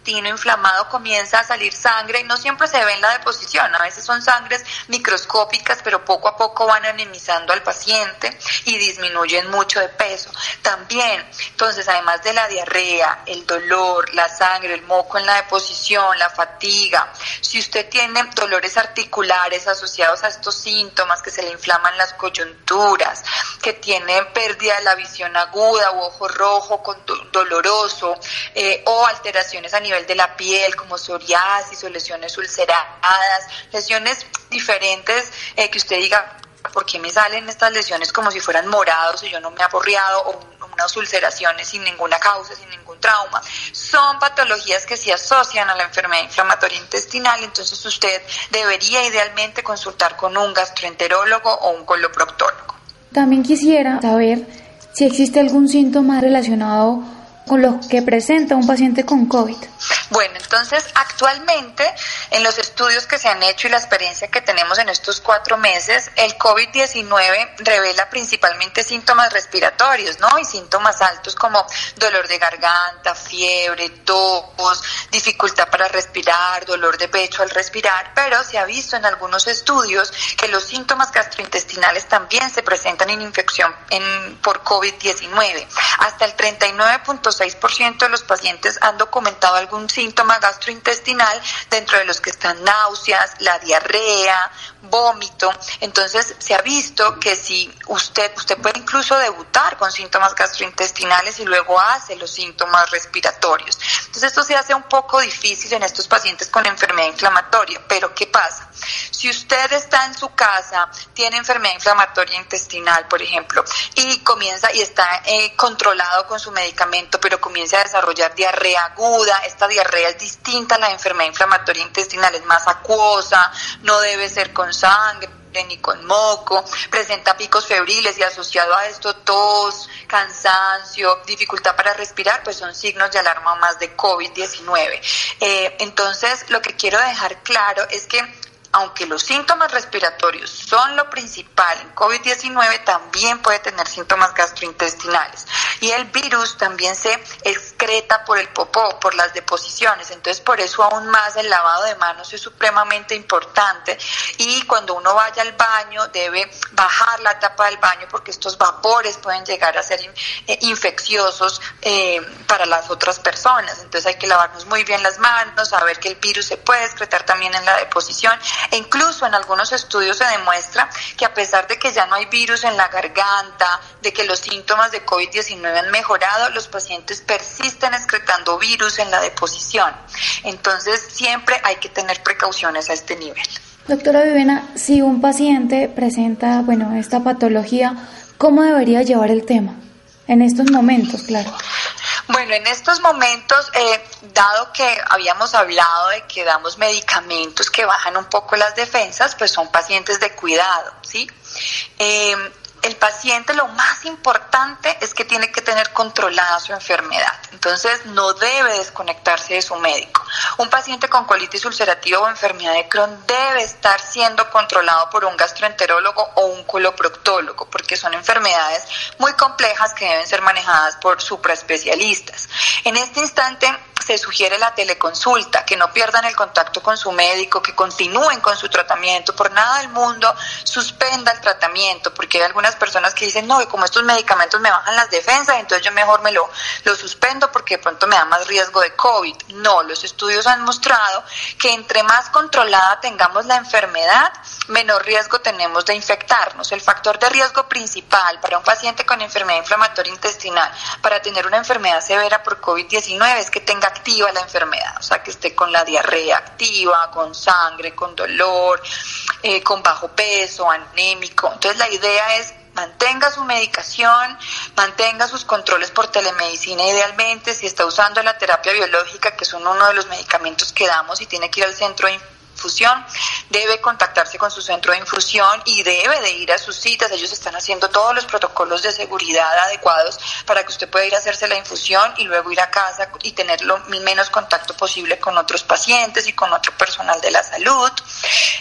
intestino inflamado comienza a salir sangre y no siempre se ve en la deposición, a veces son sangres microscópicas, pero poco a poco van anemizando al paciente y disminuyen mucho de peso. También, entonces, además de la diarrea, el dolor, la sangre, el moco en la deposición, la fatiga, si usted tiene dolores articulares asociados a estos síntomas, que se le inflaman las coyunturas, que tiene pérdida de la visión aguda o ojo rojo con doloroso, eh, o alteraciones a nivel de la piel, como psoriasis o lesiones ulceradas, lesiones diferentes eh, que usted diga, ¿por qué me salen estas lesiones como si fueran morados y yo no me he aporreado o unas ulceraciones sin ninguna causa, sin ningún trauma? Son patologías que se asocian a la enfermedad inflamatoria intestinal, entonces usted debería idealmente consultar con un gastroenterólogo o un coloproctólogo. También quisiera saber si existe algún síntoma relacionado con lo que presenta un paciente con COVID. Bueno, entonces actualmente en los estudios que se han hecho y la experiencia que tenemos en estos cuatro meses, el COVID-19 revela principalmente síntomas respiratorios, ¿no? Y síntomas altos como dolor de garganta, fiebre, tos, dificultad para respirar, dolor de pecho al respirar, pero se ha visto en algunos estudios que los síntomas gastrointestinales también se presentan en infección en, por COVID-19. Hasta el 39.6% de los pacientes han documentado algún síntoma gastrointestinal, dentro de los que están náuseas, la diarrea, vómito. Entonces se ha visto que si usted, usted puede incluso debutar con síntomas gastrointestinales y luego hace los síntomas respiratorios. Entonces esto se hace un poco difícil en estos pacientes con enfermedad inflamatoria. Pero ¿qué pasa? Si usted está en su casa, tiene enfermedad inflamatoria intestinal, por ejemplo, y comienza y está eh, controlado con su medicamento, pero comienza a desarrollar diarrea aguda, esta diarrea es distinta a la enfermedad inflamatoria intestinal, es más acuosa, no debe ser con sangre ni con moco, presenta picos febriles y asociado a esto tos, cansancio, dificultad para respirar, pues son signos de alarma más de COVID-19. Eh, entonces, lo que quiero dejar claro es que aunque los síntomas respiratorios son lo principal en COVID-19, también puede tener síntomas gastrointestinales. Y el virus también se excreta por el popó, por las deposiciones. Entonces, por eso aún más el lavado de manos es supremamente importante. Y cuando uno vaya al baño, debe bajar la tapa del baño porque estos vapores pueden llegar a ser eh, infecciosos eh, para las otras personas. Entonces, hay que lavarnos muy bien las manos, saber que el virus se puede excretar también en la deposición e incluso en algunos estudios se demuestra que a pesar de que ya no hay virus en la garganta, de que los síntomas de COVID-19 han mejorado, los pacientes persisten excretando virus en la deposición. Entonces siempre hay que tener precauciones a este nivel. Doctora Vivena, si un paciente presenta, bueno, esta patología, ¿cómo debería llevar el tema? En estos momentos, claro. Bueno, en estos momentos, eh, dado que habíamos hablado de que damos medicamentos que bajan un poco las defensas, pues son pacientes de cuidado, ¿sí? Eh, el paciente lo más importante es que tiene que tener controlada su enfermedad. Entonces no debe desconectarse de su médico. Un paciente con colitis ulcerativa o enfermedad de Crohn debe estar siendo controlado por un gastroenterólogo o un coloproctólogo porque son enfermedades muy complejas que deben ser manejadas por supraespecialistas. En este instante se sugiere la teleconsulta, que no pierdan el contacto con su médico, que continúen con su tratamiento, por nada del mundo suspenda el tratamiento, porque hay algunas personas que dicen, no, y como estos medicamentos me bajan las defensas, entonces yo mejor me lo, lo suspendo porque de pronto me da más riesgo de COVID. No, los estudios han mostrado que entre más controlada tengamos la enfermedad, menor riesgo tenemos de infectarnos. El factor de riesgo principal para un paciente con enfermedad inflamatoria intestinal, para tener una enfermedad severa por COVID-19, es que tenga activa la enfermedad, o sea, que esté con la diarrea activa, con sangre, con dolor, eh, con bajo peso, anémico. Entonces la idea es mantenga su medicación, mantenga sus controles por telemedicina idealmente, si está usando la terapia biológica, que son uno de los medicamentos que damos y tiene que ir al centro de infusión, debe contactarse con su centro de infusión y debe de ir a sus citas. Ellos están haciendo todos los protocolos de seguridad adecuados para que usted pueda ir a hacerse la infusión y luego ir a casa y tener lo menos contacto posible con otros pacientes y con otro personal de la salud.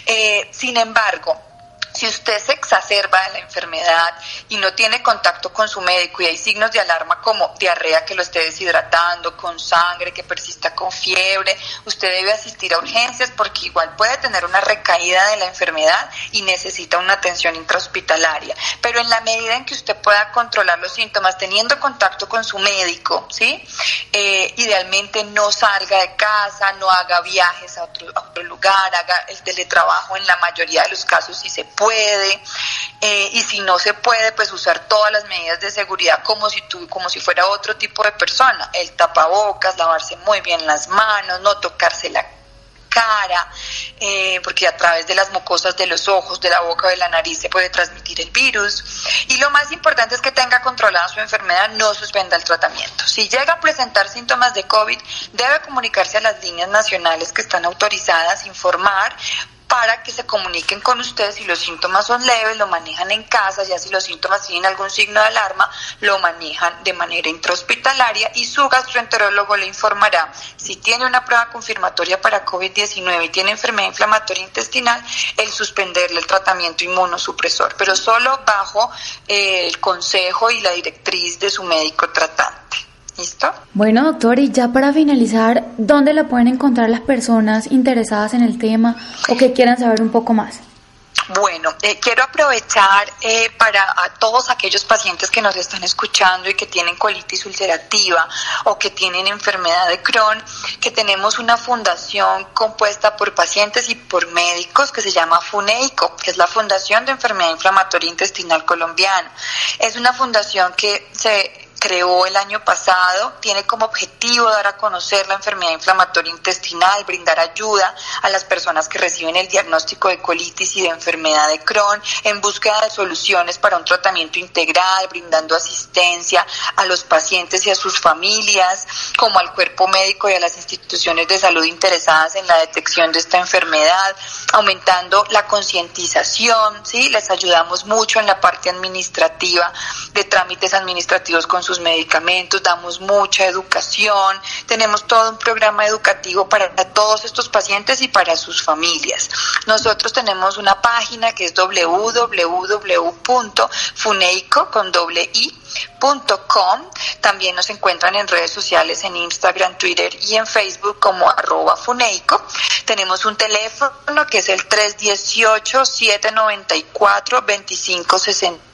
Eh, sin embargo, si usted se exacerba de la enfermedad y no tiene contacto con su médico y hay signos de alarma como diarrea que lo esté deshidratando, con sangre, que persista con fiebre, usted debe asistir a urgencias porque igual puede tener una recaída de la enfermedad y necesita una atención intrahospitalaria. Pero en la medida en que usted pueda controlar los síntomas teniendo contacto con su médico, ¿sí? Eh, idealmente no salga de casa, no haga viajes a otro, lugar, haga el teletrabajo en la mayoría de los casos si se puede puede, eh, y si no se puede, pues usar todas las medidas de seguridad como si, tú, como si fuera otro tipo de persona, el tapabocas, lavarse muy bien las manos, no tocarse la cara, eh, porque a través de las mucosas de los ojos, de la boca de la nariz se puede transmitir el virus. Y lo más importante es que tenga controlada su enfermedad, no suspenda el tratamiento. Si llega a presentar síntomas de COVID, debe comunicarse a las líneas nacionales que están autorizadas, informar para que se comuniquen con ustedes si los síntomas son leves, lo manejan en casa, ya si los síntomas tienen algún signo de alarma, lo manejan de manera intrahospitalaria y su gastroenterólogo le informará si tiene una prueba confirmatoria para COVID-19 y tiene enfermedad inflamatoria intestinal, el suspenderle el tratamiento inmunosupresor, pero solo bajo eh, el consejo y la directriz de su médico tratante. ¿Listo? Bueno, doctor, y ya para finalizar, ¿dónde la pueden encontrar las personas interesadas en el tema o que quieran saber un poco más? Bueno, eh, quiero aprovechar eh, para a todos aquellos pacientes que nos están escuchando y que tienen colitis ulcerativa o que tienen enfermedad de Crohn, que tenemos una fundación compuesta por pacientes y por médicos que se llama FUNEICO, que es la Fundación de Enfermedad Inflamatoria Intestinal Colombiana. Es una fundación que se creó el año pasado, tiene como objetivo dar a conocer la enfermedad inflamatoria intestinal, brindar ayuda a las personas que reciben el diagnóstico de colitis y de enfermedad de Crohn en búsqueda de soluciones para un tratamiento integral, brindando asistencia a los pacientes y a sus familias, como al cuerpo médico y a las instituciones de salud interesadas en la detección de esta enfermedad, aumentando la concientización, ¿sí? Les ayudamos mucho en la parte administrativa de trámites administrativos con sus medicamentos, damos mucha educación, tenemos todo un programa educativo para todos estos pacientes y para sus familias. Nosotros tenemos una página que es www.funeico con doble i También nos encuentran en redes sociales, en Instagram, Twitter y en Facebook como arroba Funeico. Tenemos un teléfono que es el 318-794-2560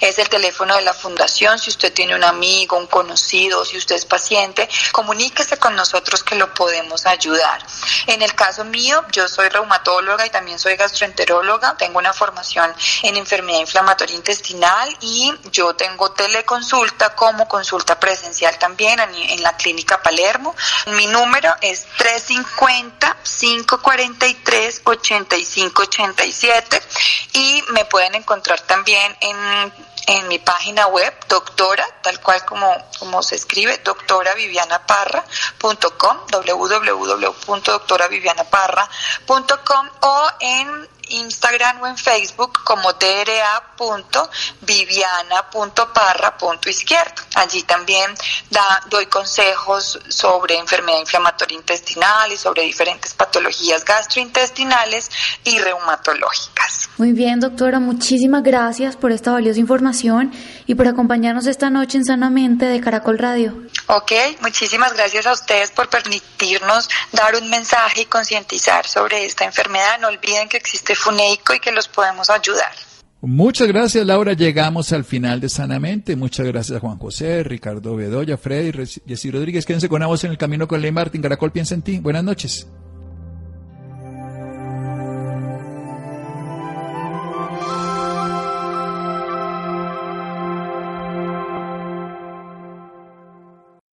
es el teléfono de la fundación. Si usted tiene un amigo, un conocido, si usted es paciente, comuníquese con nosotros que lo podemos ayudar. En el caso mío, yo soy reumatóloga y también soy gastroenteróloga. Tengo una formación en enfermedad inflamatoria intestinal y yo tengo teleconsulta como consulta presencial también en la clínica Palermo. Mi número es 350-543-8587 y me pueden encontrar también también en, en mi página web, doctora, tal cual como, como se escribe, doctoravivianaparra.com, www.doctoravivianaparra.com o en Instagram o en Facebook como dra.viviana.parra.izquierdo. Allí también da, doy consejos sobre enfermedad inflamatoria intestinal y sobre diferentes patologías gastrointestinales y reumatológicas. Muy bien, doctora, muchísimas gracias por esta valiosa información y por acompañarnos esta noche en Sanamente de Caracol Radio. Ok, muchísimas gracias a ustedes por permitirnos dar un mensaje y concientizar sobre esta enfermedad. No olviden que existe Funeico y que los podemos ayudar. Muchas gracias, Laura. Llegamos al final de Sanamente. Muchas gracias a Juan José, Ricardo Bedoya, Freddy, Jessy Rodríguez. Quédense con ambos en el camino con Ley Martín. Caracol piensa en ti. Buenas noches.